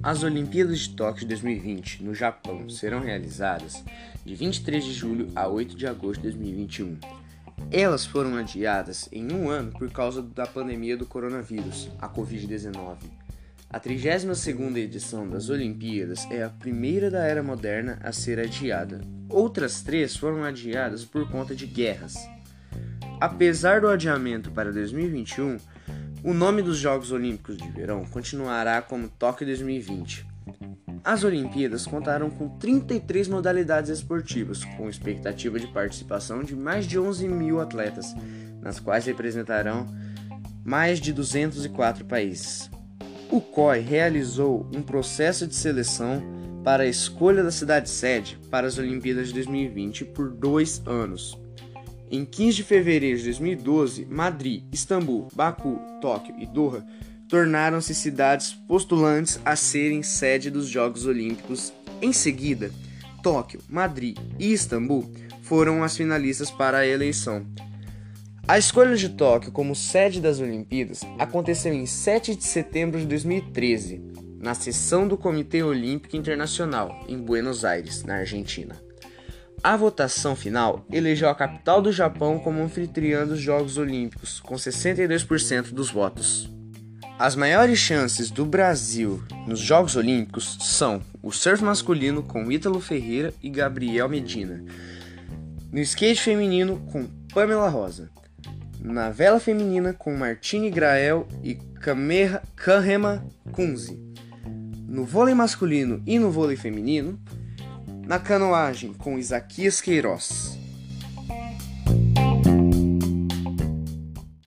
As Olimpíadas de Tóquio de 2020 no Japão serão realizadas de 23 de julho a 8 de agosto de 2021. Elas foram adiadas em um ano por causa da pandemia do coronavírus, a Covid-19. A 32ª edição das Olimpíadas é a primeira da era moderna a ser adiada. Outras três foram adiadas por conta de guerras. Apesar do adiamento para 2021, o nome dos Jogos Olímpicos de Verão continuará como Tóquio 2020. As Olimpíadas contaram com 33 modalidades esportivas, com expectativa de participação de mais de 11 mil atletas, nas quais representarão mais de 204 países. O COI realizou um processo de seleção para a escolha da cidade-sede para as Olimpíadas de 2020 por dois anos. Em 15 de fevereiro de 2012, Madrid, Istambul, Baku, Tóquio e Doha tornaram-se cidades postulantes a serem sede dos Jogos Olímpicos. Em seguida, Tóquio, Madrid e Istambul foram as finalistas para a eleição. A escolha de Tóquio como sede das Olimpíadas aconteceu em 7 de setembro de 2013, na sessão do Comitê Olímpico Internacional, em Buenos Aires, na Argentina. A votação final elegeu a capital do Japão como anfitriã dos Jogos Olímpicos, com 62% dos votos. As maiores chances do Brasil nos Jogos Olímpicos são o surf masculino com Ítalo Ferreira e Gabriel Medina, no skate feminino com Pamela Rosa, na vela feminina com Martine Grael e Kahema Kunze, no vôlei masculino e no vôlei feminino na canoagem com Isaquias Queiroz.